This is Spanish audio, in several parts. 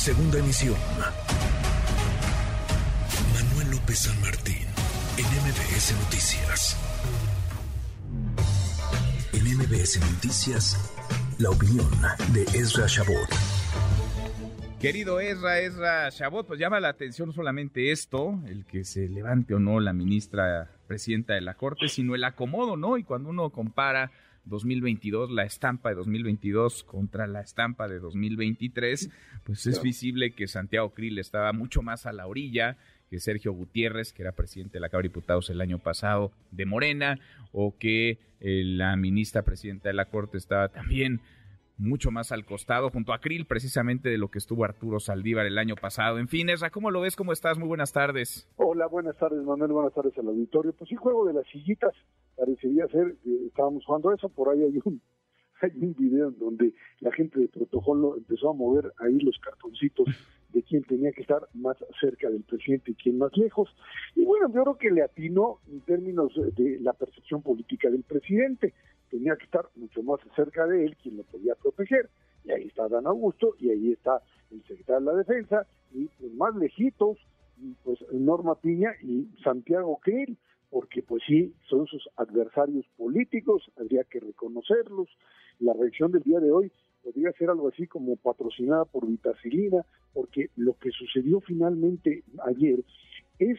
Segunda emisión. Manuel López San Martín, en MBS Noticias. En MBS Noticias, la opinión de Ezra Shabot. Querido Ezra, Ezra Shabot, pues llama la atención solamente esto, el que se levante o no la ministra presidenta de la Corte, sino el acomodo, ¿no? Y cuando uno compara 2022, la estampa de 2022 contra la estampa de 2023, pues es visible que Santiago Krill estaba mucho más a la orilla que Sergio Gutiérrez, que era presidente de la Cámara de Diputados el año pasado de Morena, o que eh, la ministra presidenta de la Corte estaba también mucho más al costado, junto a Krill, precisamente de lo que estuvo Arturo Saldívar el año pasado. En fin, Esra, ¿cómo lo ves? ¿Cómo estás? Muy buenas tardes. Hola, buenas tardes, Manuel. Buenas tardes al auditorio. Pues sí, juego de las sillitas parecería ser que estábamos jugando eso. Por ahí hay un, hay un video en donde la gente de protocolo empezó a mover ahí los cartoncitos quién tenía que estar más cerca del presidente y quién más lejos. Y bueno, yo creo que le atinó en términos de la percepción política del presidente tenía que estar mucho más cerca de él, quien lo podía proteger. Y ahí está Dan Augusto, y ahí está el secretario de la Defensa, y más lejitos, pues Norma Piña y Santiago Krill, porque pues sí, son sus adversarios políticos, habría que reconocerlos. La reacción del día de hoy podría ser algo así como patrocinada por Vitacilina, porque lo que sucedió finalmente ayer es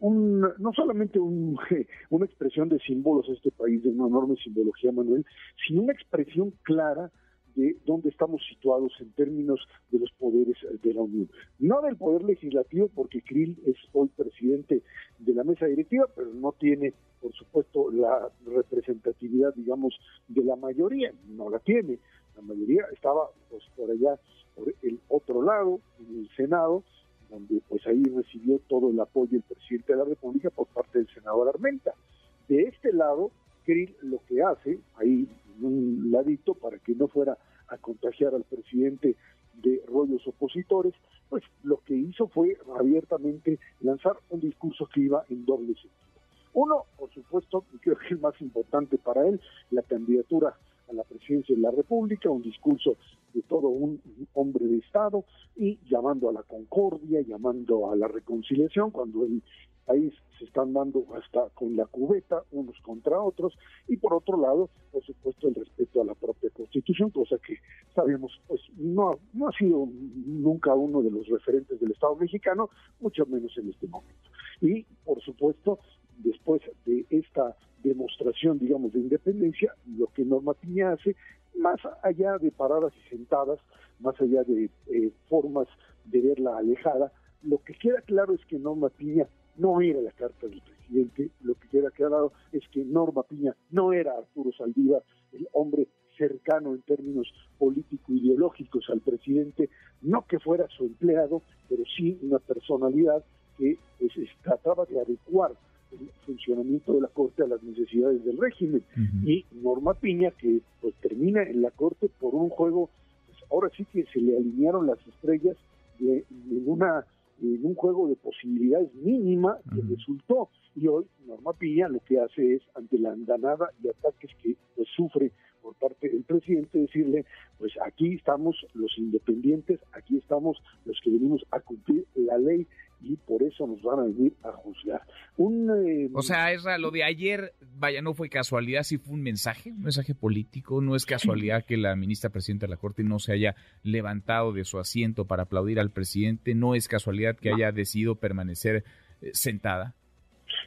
un, no solamente un, una expresión de símbolos este país, de una enorme simbología, Manuel, sino una expresión clara de dónde estamos situados en términos de los poderes de la Unión. No del poder legislativo, porque Krill es hoy presidente de la mesa directiva, pero no tiene, por supuesto, la representatividad, digamos, de la mayoría, no la tiene. Mayoría estaba pues por allá, por el otro lado, en el Senado, donde pues ahí recibió todo el apoyo el presidente de la República por parte del senador Armenta. De este lado, Krill lo que hace, ahí en un ladito, para que no fuera a contagiar al presidente de rollos opositores, pues lo que hizo fue abiertamente lanzar un discurso que iba en doble sentido. Uno, por supuesto, creo que es más importante para él, la candidatura a la presidencia de la República, un discurso de todo un hombre de Estado y llamando a la concordia, llamando a la reconciliación, cuando el país se están dando hasta con la cubeta unos contra otros y por otro lado, por supuesto, el respeto a la propia Constitución, cosa que sabemos, pues no, no ha sido nunca uno de los referentes del Estado mexicano, mucho menos en este momento. Y, por supuesto, demostración, digamos, de independencia, lo que Norma Piña hace, más allá de paradas y sentadas, más allá de eh, formas de verla alejada, lo que queda claro es que Norma Piña no era la carta del presidente, lo que queda claro es que Norma Piña no era Arturo Saldívar, el hombre cercano en términos político-ideológicos al presidente, no que fuera su empleado, pero sí una personalidad que pues, trataba de adecuar el funcionamiento de la Corte a las necesidades del régimen. Y Norma Piña, que pues termina en la Corte por un juego, pues ahora sí que se le alinearon las estrellas de, en, una, en un juego de posibilidades mínima que resultó. Y hoy Norma Piña lo que hace es, ante la andanada y ataques que pues, sufre por parte del presidente, decirle, pues aquí estamos los independientes, aquí estamos los que venimos a cumplir la ley y por eso nos van a venir a juzgar. Un, eh, o sea, es lo de ayer, vaya, no fue casualidad, sí fue un mensaje, un mensaje político, no es casualidad que la ministra presidenta de la Corte no se haya levantado de su asiento para aplaudir al presidente, no es casualidad que haya decidido permanecer eh, sentada.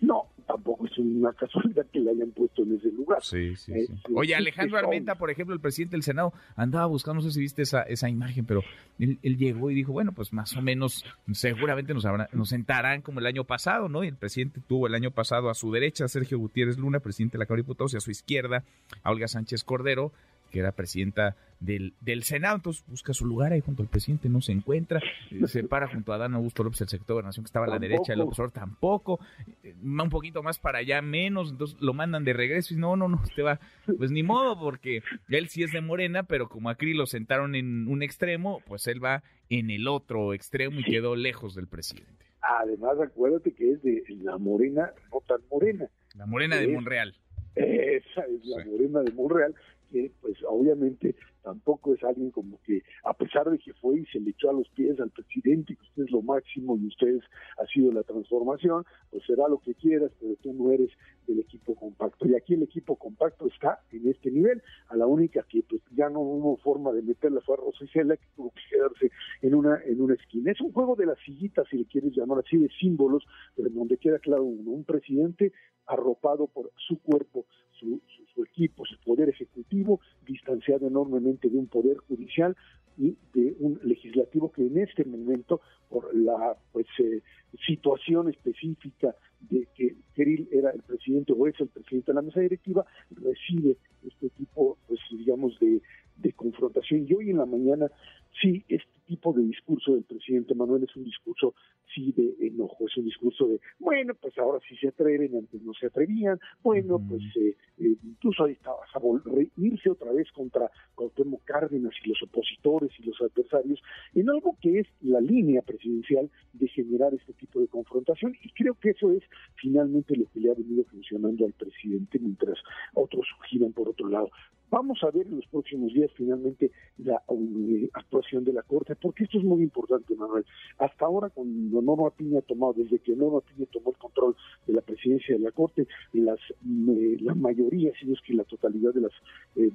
No, tampoco es una casualidad que le hayan puesto en ese lugar. Sí, sí, sí. Oye, Alejandro Armenta, por ejemplo, el presidente del Senado, andaba buscando, no sé si viste esa, esa imagen, pero él, llegó y dijo, bueno, pues más o menos, seguramente nos, nos sentarán como el año pasado, ¿no? Y el presidente tuvo el año pasado a su derecha a Sergio Gutiérrez Luna, presidente de la Cámara de Diputados, y a su izquierda a Olga Sánchez Cordero, que era presidenta del, del Senado, entonces busca su lugar ahí junto al presidente, no se encuentra, eh, se para junto a Dan Augusto López, el sector de Gobernación, que estaba a la derecha, el López tampoco, eh, un poquito más para allá, menos, entonces lo mandan de regreso y no, no, no, usted va, pues ni modo, porque él sí es de Morena, pero como a Cri lo sentaron en un extremo, pues él va en el otro extremo y quedó lejos del presidente. Además, acuérdate que es de la Morena, no tan Morena. La Morena de Monreal. Esa es la Morena de Monreal, que pues obviamente tampoco es alguien como que, a pesar de que fue y se le echó a los pies al presidente, que usted es lo máximo y ustedes ha sido la transformación, pues será lo que quieras, pero tú no eres del equipo compacto. Y aquí el equipo compacto está en este nivel, a la única que pues ya no hubo forma de meterla fue a Rosa Isela, que tuvo que quedarse en una, en una esquina. Es un juego de las sillitas, si le quieres llamar así, de símbolos, pero en donde queda claro uno, un presidente arropado por su cuerpo, su, equipo, su poder ejecutivo, distanciado enormemente de un poder judicial y de un legislativo que en este momento, por la pues eh, situación específica de que Kirill era el presidente o es el presidente de la mesa directiva, recibe este tipo, pues digamos, de, de confrontación. Y hoy en la mañana, sí, este tipo de discurso del presidente Manuel es un discurso sí de enojo, es un discurso de, bueno, pues ahora sí se atreven, antes no se atrevían, bueno, pues eh, eh, incluso ahí estabas a irse otra vez contra Cuauhtémoc Cárdenas y los opositores y los adversarios, en algo que es la línea presidencial de generar este tipo de confrontación, y creo que eso es finalmente lo que le ha venido funcionando al presidente mientras otros giran por otro lado. Vamos a ver en los próximos días finalmente la eh, actuación de la Corte, porque esto es muy importante, Manuel. Hasta ahora, cuando Norma Piña ha tomado, desde que Norma Piña tomó el control de la presidencia de la Corte, las, eh, la mayoría, si es que la totalidad de las eh,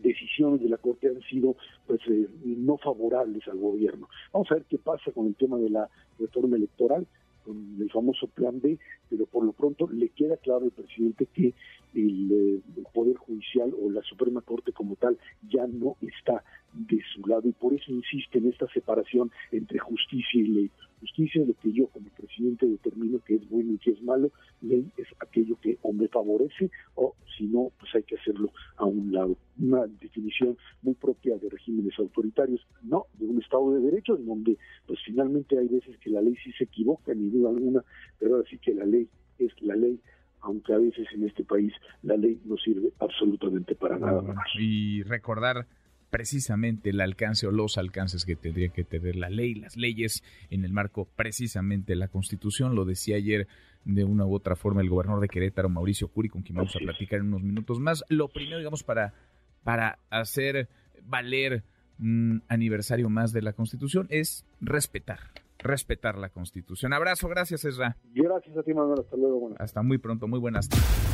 decisiones de la Corte han sido pues no favorables al gobierno. Vamos a ver qué pasa con el tema de la reforma electoral con el famoso plan B, pero por lo pronto le queda claro al presidente que el, eh, Poder Judicial o la Suprema Corte como tal ya no está de su lado y por eso insiste en esta separación entre justicia y ley. Justicia es lo que yo como presidente determino que es bueno y que es malo, ley es aquello que o me favorece o si no, pues hay que hacerlo a un lado. Una definición muy propia de regímenes autoritarios, no de un Estado de Derecho, en donde pues finalmente hay veces que la ley sí se equivoca, ni duda alguna, pero ahora sí que la ley es la ley aunque a veces en este país la ley no sirve absolutamente para nada más. Y recordar precisamente el alcance o los alcances que tendría que tener la ley, las leyes en el marco precisamente de la Constitución. Lo decía ayer de una u otra forma el gobernador de Querétaro, Mauricio Curi, con quien vamos a platicar en unos minutos más. Lo primero, digamos, para, para hacer valer un aniversario más de la Constitución es respetar, respetar la Constitución. Abrazo, gracias, Ezra. Gracias a ti, Manuel. Hasta luego. Hasta muy pronto. Muy buenas tardes